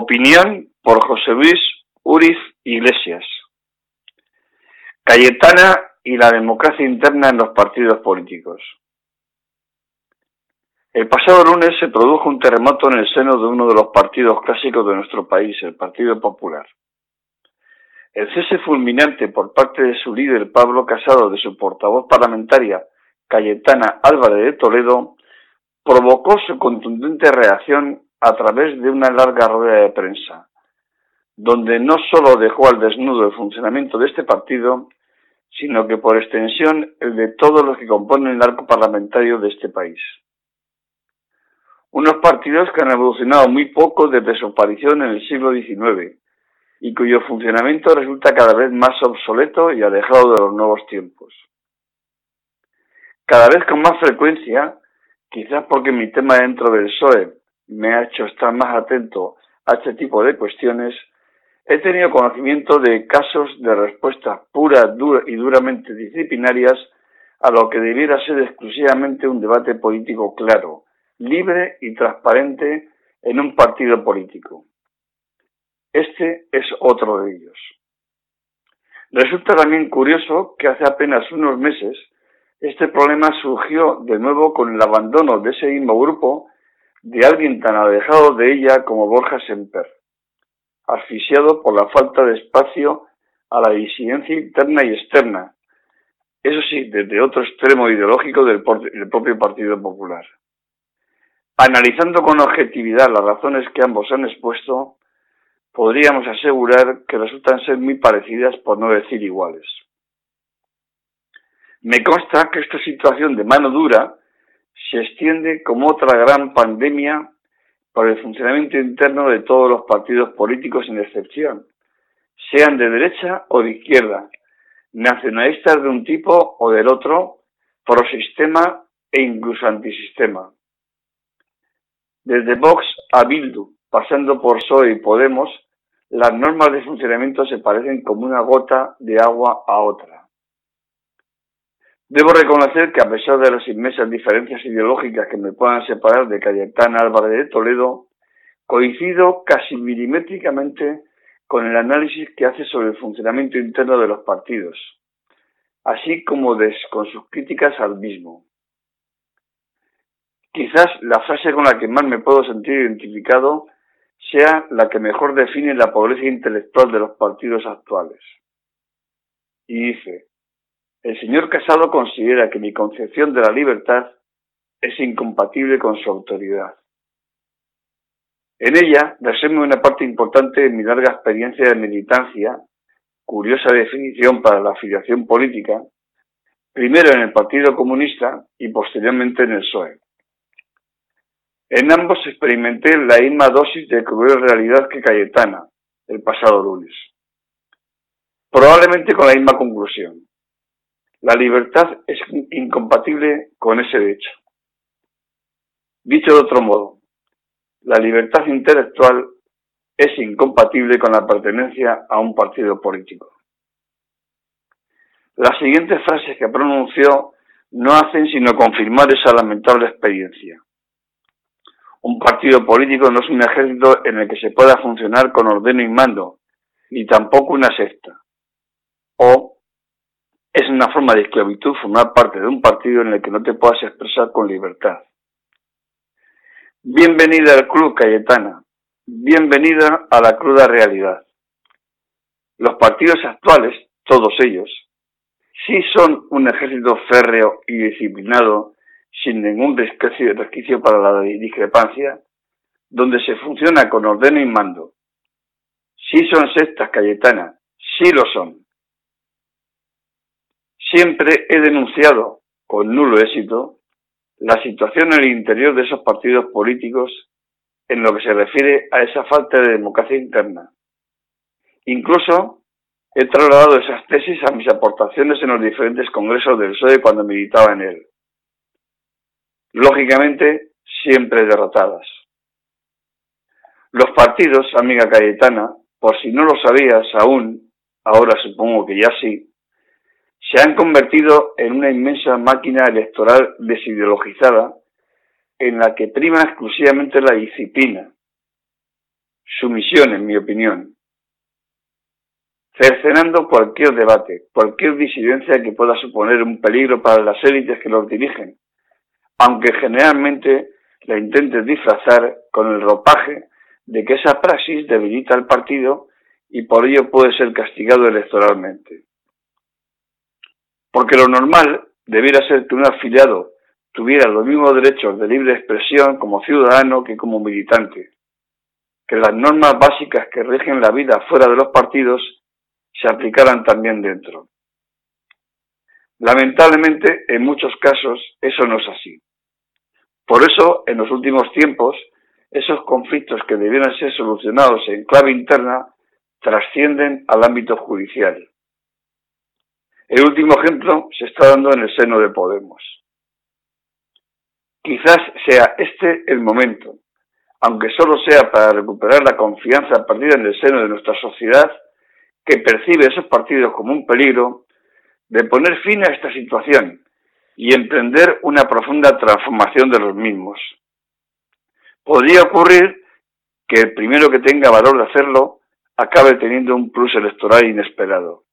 Opinión por José Luis Uriz Iglesias. Cayetana y la democracia interna en los partidos políticos. El pasado lunes se produjo un terremoto en el seno de uno de los partidos clásicos de nuestro país, el Partido Popular. El cese fulminante por parte de su líder Pablo Casado de su portavoz parlamentaria Cayetana Álvarez de Toledo provocó su contundente reacción a través de una larga rueda de prensa, donde no solo dejó al desnudo el funcionamiento de este partido, sino que por extensión el de todos los que componen el arco parlamentario de este país. Unos partidos que han evolucionado muy poco desde su aparición en el siglo XIX y cuyo funcionamiento resulta cada vez más obsoleto y alejado de los nuevos tiempos. Cada vez con más frecuencia, quizás porque mi tema dentro del PSOE me ha hecho estar más atento a este tipo de cuestiones, he tenido conocimiento de casos de respuestas puras y duramente disciplinarias a lo que debiera ser exclusivamente un debate político claro, libre y transparente en un partido político. Este es otro de ellos. Resulta también curioso que hace apenas unos meses este problema surgió de nuevo con el abandono de ese mismo grupo de alguien tan alejado de ella como Borja Semper, asfixiado por la falta de espacio a la disidencia interna y externa, eso sí, desde otro extremo ideológico del, propio Partido Popular. Analizando con objetividad las razones que ambos han expuesto, podríamos asegurar que resultan ser muy parecidas, por no decir iguales. Me consta que esta situación de mano dura se extiende como otra gran pandemia por el funcionamiento interno de todos los partidos políticos sin excepción, sean de derecha o de izquierda, nacionalistas de un tipo o del otro, pro-sistema e incluso antisistema. Desde Vox a Bildu, pasando por PSOE y Podemos, las normas de funcionamiento se parecen como una gota de agua a otra. Debo reconocer que a pesar de las inmensas diferencias ideológicas que me puedan separar de Cayetana Álvarez de Toledo, coincido casi milimétricamente con el análisis que hace sobre el funcionamiento interno de los partidos, así como con sus críticas al mismo. Quizás la frase con la que más me puedo sentir identificado sea la que mejor define la pobreza intelectual de los partidos actuales. Y dice, el señor Casado considera que mi concepción de la libertad es incompatible con su autoridad. En ella resume una parte importante de mi larga experiencia de militancia, curiosa definición para la afiliación política, primero en el Partido Comunista y posteriormente en el PSOE. En ambos experimenté la misma dosis de cruel realidad que Cayetana el pasado lunes. Probablemente con la misma conclusión. La libertad es incompatible con ese derecho. Dicho de otro modo, la libertad intelectual es incompatible con la pertenencia a un partido político. Las siguientes frases que pronunció no hacen sino confirmar esa lamentable experiencia. Un partido político no es un ejército en el que se pueda funcionar con ordeno y mando, ni tampoco una secta. O es una forma de esclavitud formar parte de un partido en el que no te puedas expresar con libertad. Bienvenida al club Cayetana, bienvenida a la cruda realidad. Los partidos actuales, todos ellos, sí son un ejército férreo y disciplinado, sin ningún resquicio para la discrepancia, donde se funciona con orden y mando. Sí son sectas Cayetana, sí lo son. Siempre he denunciado, con nulo éxito, la situación en el interior de esos partidos políticos en lo que se refiere a esa falta de democracia interna. Incluso he trasladado esas tesis a mis aportaciones en los diferentes congresos del PSOE cuando militaba en él. Lógicamente, siempre derrotadas. Los partidos, amiga Cayetana, por si no lo sabías aún, ahora supongo que ya sí, se han convertido en una inmensa máquina electoral desideologizada en la que prima exclusivamente la disciplina. sumisión, en mi opinión, cercenando cualquier debate, cualquier disidencia que pueda suponer un peligro para las élites que los dirigen, aunque generalmente la intenten disfrazar con el ropaje de que esa praxis debilita al partido y por ello puede ser castigado electoralmente. Porque lo normal debiera ser que un afiliado tuviera los mismos derechos de libre expresión como ciudadano que como militante, que las normas básicas que rigen la vida fuera de los partidos se aplicaran también dentro. Lamentablemente, en muchos casos, eso no es así. Por eso, en los últimos tiempos, esos conflictos que debieran ser solucionados en clave interna trascienden al ámbito judicial. El último ejemplo se está dando en el seno de Podemos. Quizás sea este el momento, aunque solo sea para recuperar la confianza perdida en el seno de nuestra sociedad, que percibe esos partidos como un peligro, de poner fin a esta situación y emprender una profunda transformación de los mismos. Podría ocurrir que el primero que tenga valor de hacerlo acabe teniendo un plus electoral inesperado.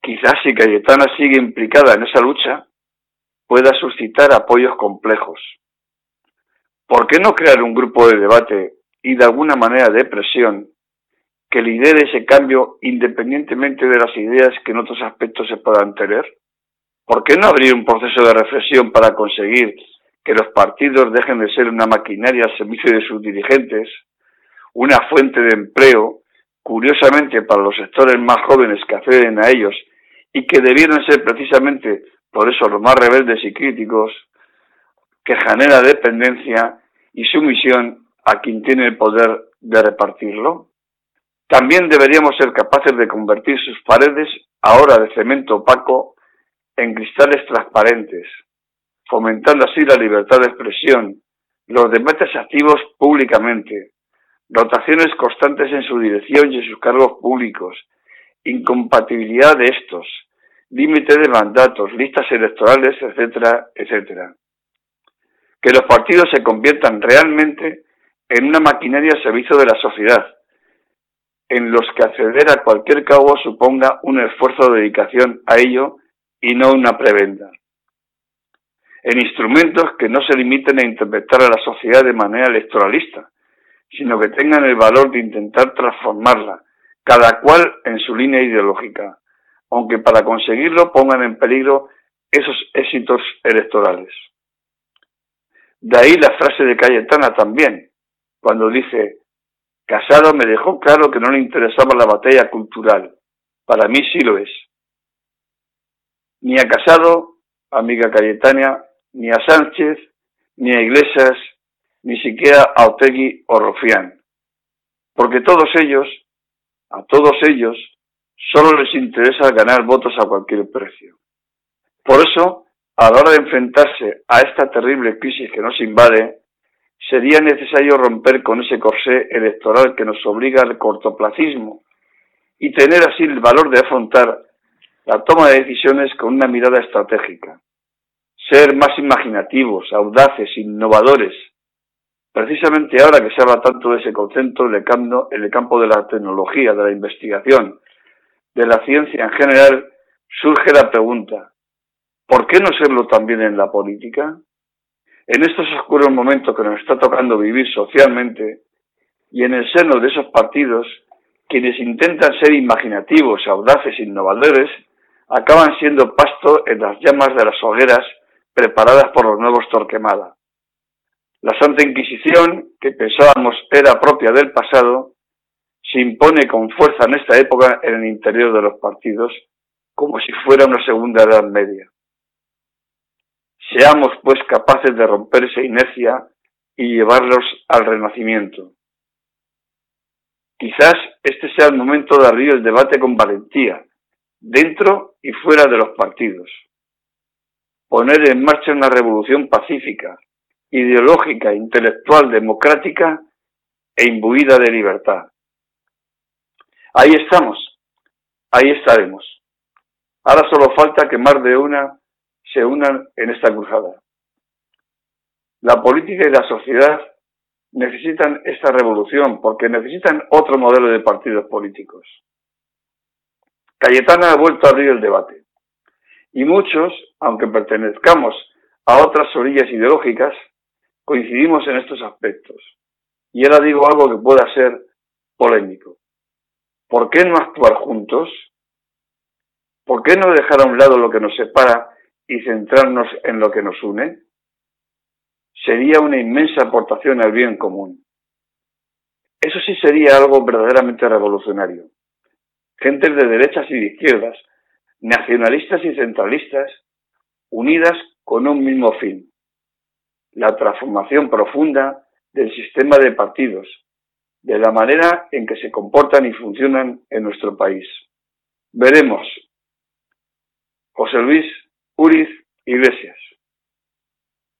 Quizás si Cayetana sigue implicada en esa lucha, pueda suscitar apoyos complejos. ¿Por qué no crear un grupo de debate y de alguna manera de presión que lidere ese cambio independientemente de las ideas que en otros aspectos se puedan tener? ¿Por qué no abrir un proceso de reflexión para conseguir que los partidos dejen de ser una maquinaria al servicio de sus dirigentes, una fuente de empleo, curiosamente para los sectores más jóvenes que acceden a ellos y que debieran ser precisamente por eso los más rebeldes y críticos, que genera dependencia y sumisión a quien tiene el poder de repartirlo? También deberíamos ser capaces de convertir sus paredes, ahora de cemento opaco, en cristales transparentes, fomentando así la libertad de expresión, los debates activos públicamente, rotaciones constantes en su dirección y en sus cargos públicos, incompatibilidad de estos, límite de mandatos, listas electorales, etcétera, etcétera. Que los partidos se conviertan realmente en una maquinaria al servicio de la sociedad, en los que acceder a cualquier cabo suponga un esfuerzo de dedicación a ello y no una prebenda. En instrumentos que no se limiten a interpretar a la sociedad de manera electoralista, sino que tengan el valor de intentar transformarla, cada cual en su línea ideológica, aunque para conseguirlo pongan en peligro esos éxitos electorales. De ahí la frase de Cayetana también, cuando dice, Casado me dejó claro que no le interesaba la batalla cultural. Para mí sí lo es. Ni a Casado, amiga Cayetana, ni a Sánchez, ni a Iglesias, ni siquiera a Otegui o Rofián. Porque todos ellos, a todos ellos, solo les interesa ganar votos a cualquier precio. Por eso, a la hora de enfrentarse a esta terrible crisis que nos invade, sería necesario romper con ese corsé electoral que nos obliga al cortoplacismo y tener así el valor de afrontar la toma de decisiones con una mirada estratégica. Ser más imaginativos, audaces, innovadores. Precisamente ahora que se habla tanto de ese concepto en el campo de la tecnología, de la investigación, de la ciencia en general, surge la pregunta, ¿por qué no serlo también en la política? En estos oscuros momentos que nos está tocando vivir socialmente y en el seno de esos partidos, quienes intentan ser imaginativos, audaces, innovadores, acaban siendo pasto en las llamas de las hogueras preparadas por los nuevos Torquemada. La Santa Inquisición, que pensábamos era propia del pasado, se impone con fuerza en esta época en el interior de los partidos, como si fuera una segunda edad media. Seamos pues capaces de romper esa inercia y llevarlos al renacimiento. Quizás este sea el momento de abrir el debate con valentía, dentro y fuera de los partidos. Poner en marcha una revolución pacífica, ideológica, intelectual, democrática e imbuida de libertad. Ahí estamos, ahí estaremos. Ahora solo falta que más de una se unan en esta cruzada. La política y la sociedad necesitan esta revolución porque necesitan otro modelo de partidos políticos. Cayetana ha vuelto a abrir el debate y muchos, aunque pertenezcamos a otras orillas ideológicas, coincidimos en estos aspectos. Y ahora digo algo que pueda ser polémico. ¿Por qué no actuar juntos? ¿Por qué no dejar a un lado lo que nos separa y centrarnos en lo que nos une? Sería una inmensa aportación al bien común. Eso sí sería algo verdaderamente revolucionario. Gentes de derechas y de izquierdas, nacionalistas y centralistas, unidas con un mismo fin, la transformación profunda del sistema de partidos, de la manera en que se comportan y funcionan en nuestro país. Veremos. José Luis Uriz Iglesias.